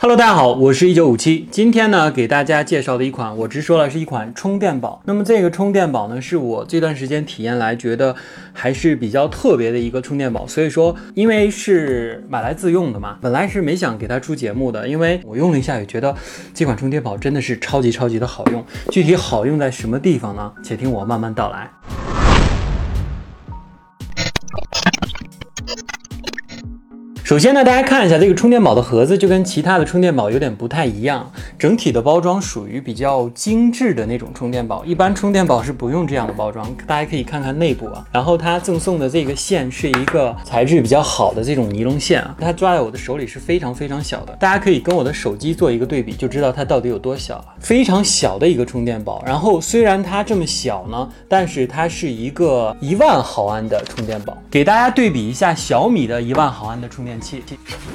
Hello，大家好，我是一九五七。今天呢，给大家介绍的一款，我直说了是一款充电宝。那么这个充电宝呢，是我这段时间体验来觉得还是比较特别的一个充电宝。所以说，因为是买来自用的嘛，本来是没想给它出节目的，因为我用了一下，也觉得这款充电宝真的是超级超级的好用。具体好用在什么地方呢？且听我慢慢道来。首先呢，大家看一下这个充电宝的盒子，就跟其他的充电宝有点不太一样。整体的包装属于比较精致的那种充电宝，一般充电宝是不用这样的包装。大家可以看看内部啊，然后它赠送的这个线是一个材质比较好的这种尼龙线啊，它抓在我的手里是非常非常小的。大家可以跟我的手机做一个对比，就知道它到底有多小了。非常小的一个充电宝，然后虽然它这么小呢，但是它是一个一万毫安的充电宝。给大家对比一下小米的一万毫安的充电。器，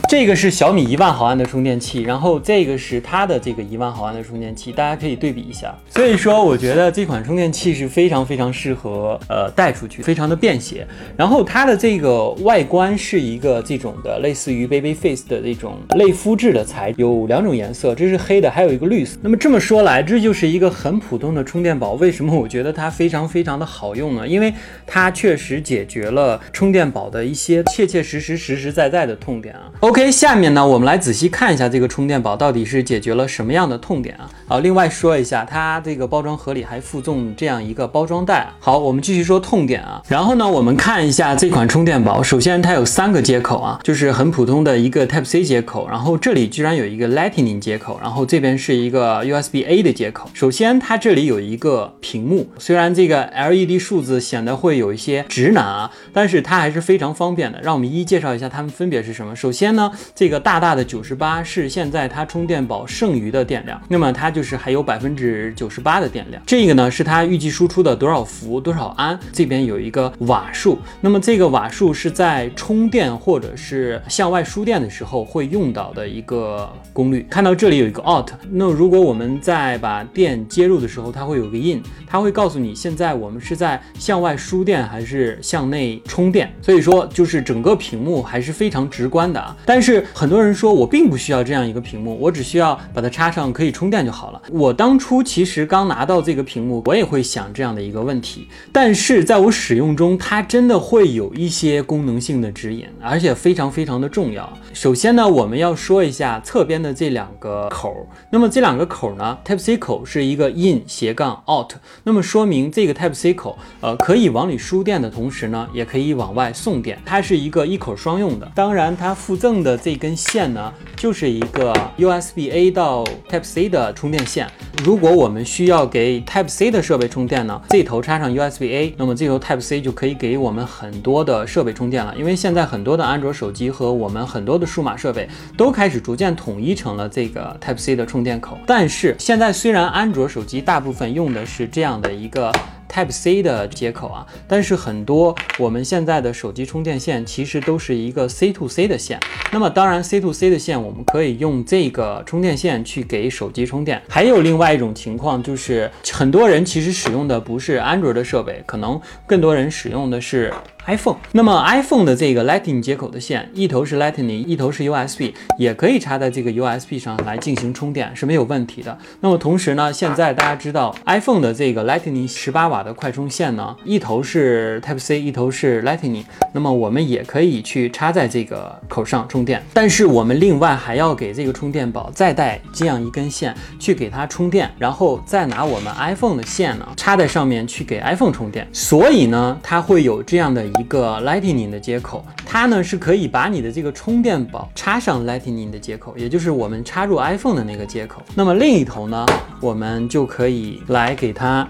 这个是小米一万毫安的充电器，然后这个是它的这个一万毫安的充电器，大家可以对比一下。所以说，我觉得这款充电器是非常非常适合呃带出去，非常的便携。然后它的这个外观是一个这种的类似于 Baby Face 的这种类肤质的材，有两种颜色，这是黑的，还有一个绿色。那么这么说来，这就是一个很普通的充电宝。为什么我觉得它非常非常的好用呢？因为它确实解决了充电宝的一些切切实实、实实在在的。痛点啊，OK，下面呢，我们来仔细看一下这个充电宝到底是解决了什么样的痛点啊？好，另外说一下，它这个包装盒里还附赠这样一个包装袋。好，我们继续说痛点啊。然后呢，我们看一下这款充电宝，首先它有三个接口啊，就是很普通的一个 Type C 接口，然后这里居然有一个 Lightning 接口，然后这边是一个 USB A 的接口。首先它这里有一个屏幕，虽然这个 LED 数字显得会有一些直男啊，但是它还是非常方便的。让我们一一介绍一下它们分别。是什么？首先呢，这个大大的九十八是现在它充电宝剩余的电量，那么它就是还有百分之九十八的电量。这个呢是它预计输出的多少伏多少安，这边有一个瓦数，那么这个瓦数是在充电或者是向外输电的时候会用到的一个功率。看到这里有一个 out，那如果我们在把电接入的时候，它会有个 in，它会告诉你现在我们是在向外输电还是向内充电。所以说就是整个屏幕还是非常。直观的啊，但是很多人说我并不需要这样一个屏幕，我只需要把它插上可以充电就好了。我当初其实刚拿到这个屏幕，我也会想这样的一个问题，但是在我使用中，它真的会有一些功能性的指引，而且非常非常的重要。首先呢，我们要说一下侧边的这两个口，那么这两个口呢，Type C 口是一个 in 斜杠 out，那么说明这个 Type C 口呃可以往里输电的同时呢，也可以往外送电，它是一个一口双用的。当然。它附赠的这根线呢，就是一个 USB A 到 Type C 的充电线。如果我们需要给 Type C 的设备充电呢，这头插上 USB A，那么这头 Type C 就可以给我们很多的设备充电了。因为现在很多的安卓手机和我们很多的数码设备都开始逐渐统一成了这个 Type C 的充电口。但是现在虽然安卓手机大部分用的是这样的一个。Type C 的接口啊，但是很多我们现在的手机充电线其实都是一个 C to C 的线。那么当然 C to C 的线，我们可以用这个充电线去给手机充电。还有另外一种情况，就是很多人其实使用的不是安卓的设备，可能更多人使用的是。iPhone，那么 iPhone 的这个 Lightning 接口的线，一头是 Lightning，一头是 USB，也可以插在这个 USB 上来进行充电，是没有问题的。那么同时呢，现在大家知道 iPhone 的这个 Lightning 十八瓦的快充线呢，一头是 Type C，一头是 Lightning，那么我们也可以去插在这个口上充电。但是我们另外还要给这个充电宝再带这样一根线去给它充电，然后再拿我们 iPhone 的线呢插在上面去给 iPhone 充电。所以呢，它会有这样的。一个 Lightning 的接口，它呢是可以把你的这个充电宝插上 Lightning 的接口，也就是我们插入 iPhone 的那个接口。那么另一头呢，我们就可以来给它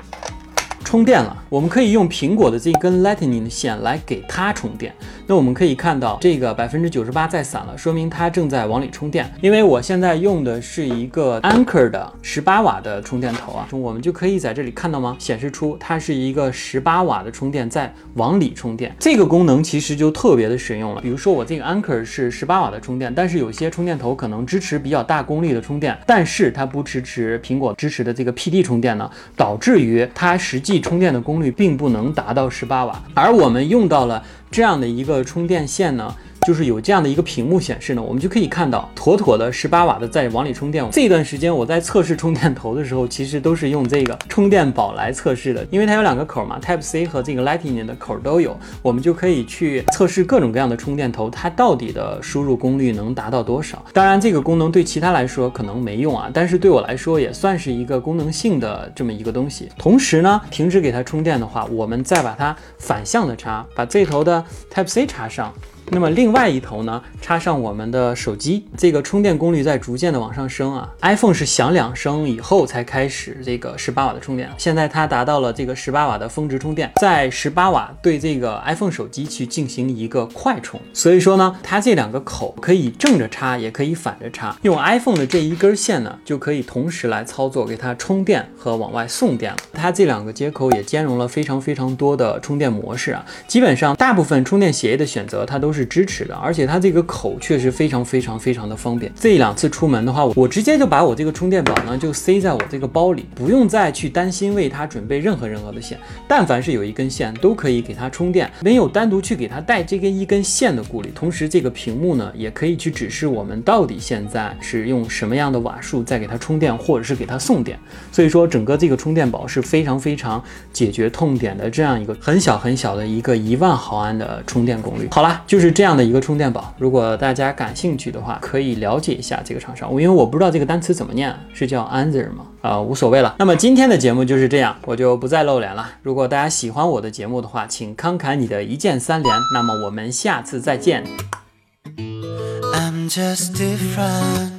充电了。我们可以用苹果的这根 Lightning 的线来给它充电。那我们可以看到这个百分之九十八在散了，说明它正在往里充电。因为我现在用的是一个 Anker 的十八瓦的充电头啊，我们就可以在这里看到吗？显示出它是一个十八瓦的充电在往里充电。这个功能其实就特别的实用了。比如说我这个 Anker 是十八瓦的充电，但是有些充电头可能支持比较大功率的充电，但是它不支持苹果支持的这个 PD 充电呢，导致于它实际充电的功率。并不能达到十八瓦，而我们用到了这样的一个充电线呢。就是有这样的一个屏幕显示呢，我们就可以看到妥妥的十八瓦的在往里充电。这段时间我在测试充电头的时候，其实都是用这个充电宝来测试的，因为它有两个口嘛，Type C 和这个 Lightning 的口都有，我们就可以去测试各种各样的充电头，它到底的输入功率能达到多少。当然，这个功能对其他来说可能没用啊，但是对我来说也算是一个功能性的这么一个东西。同时呢，停止给它充电的话，我们再把它反向的插，把这头的 Type C 插上。那么另外一头呢，插上我们的手机，这个充电功率在逐渐的往上升啊。iPhone 是响两声以后才开始这个十八瓦的充电，现在它达到了这个十八瓦的峰值充电，在十八瓦对这个 iPhone 手机去进行一个快充。所以说呢，它这两个口可以正着插，也可以反着插，用 iPhone 的这一根线呢，就可以同时来操作，给它充电和往外送电了。它这两个接口也兼容了非常非常多的充电模式啊，基本上大部分充电协议的选择它都是支持的，而且它这个口确实非常非常非常的方便。这两次出门的话，我直接就把我这个充电宝呢就塞在我这个包里，不用再去担心为它准备任何任何的线。但凡是有一根线，都可以给它充电，没有单独去给它带这个一根线的顾虑。同时，这个屏幕呢也可以去指示我们到底现在是用什么样的瓦数在给它充电，或者是给它送电。所以说，整个这个充电宝是非常非常解决痛点的这样一个很小很小的一个一万毫安的充电功率。好啦，就是是这样的一个充电宝。如果大家感兴趣的话，可以了解一下这个厂商。因为我不知道这个单词怎么念，是叫 Answer 吗？啊、无所谓了。那么今天的节目就是这样，我就不再露脸了。如果大家喜欢我的节目的话，请慷慨你的一键三连。那么我们下次再见。I'm just different.